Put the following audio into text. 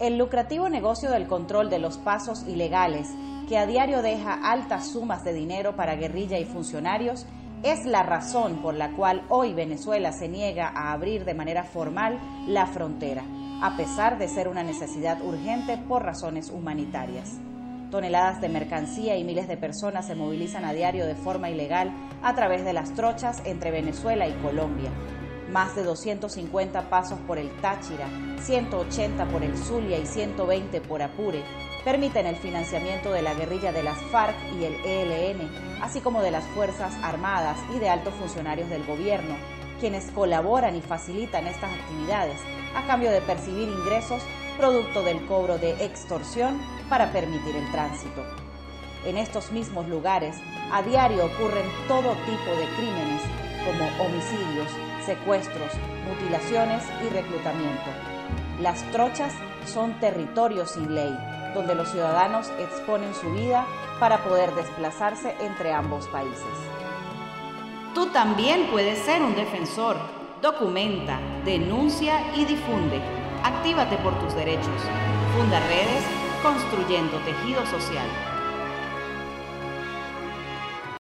El lucrativo negocio del control de los pasos ilegales, que a diario deja altas sumas de dinero para guerrilla y funcionarios, es la razón por la cual hoy Venezuela se niega a abrir de manera formal la frontera, a pesar de ser una necesidad urgente por razones humanitarias. Toneladas de mercancía y miles de personas se movilizan a diario de forma ilegal a través de las trochas entre Venezuela y Colombia. Más de 250 pasos por el Táchira, 180 por el Zulia y 120 por Apure permiten el financiamiento de la guerrilla de las FARC y el ELN, así como de las Fuerzas Armadas y de altos funcionarios del gobierno, quienes colaboran y facilitan estas actividades a cambio de percibir ingresos producto del cobro de extorsión para permitir el tránsito. En estos mismos lugares, a diario ocurren todo tipo de crímenes como homicidios, secuestros, mutilaciones y reclutamiento. Las trochas son territorios sin ley, donde los ciudadanos exponen su vida para poder desplazarse entre ambos países. Tú también puedes ser un defensor. Documenta, denuncia y difunde. Actívate por tus derechos. Funda redes construyendo tejido social.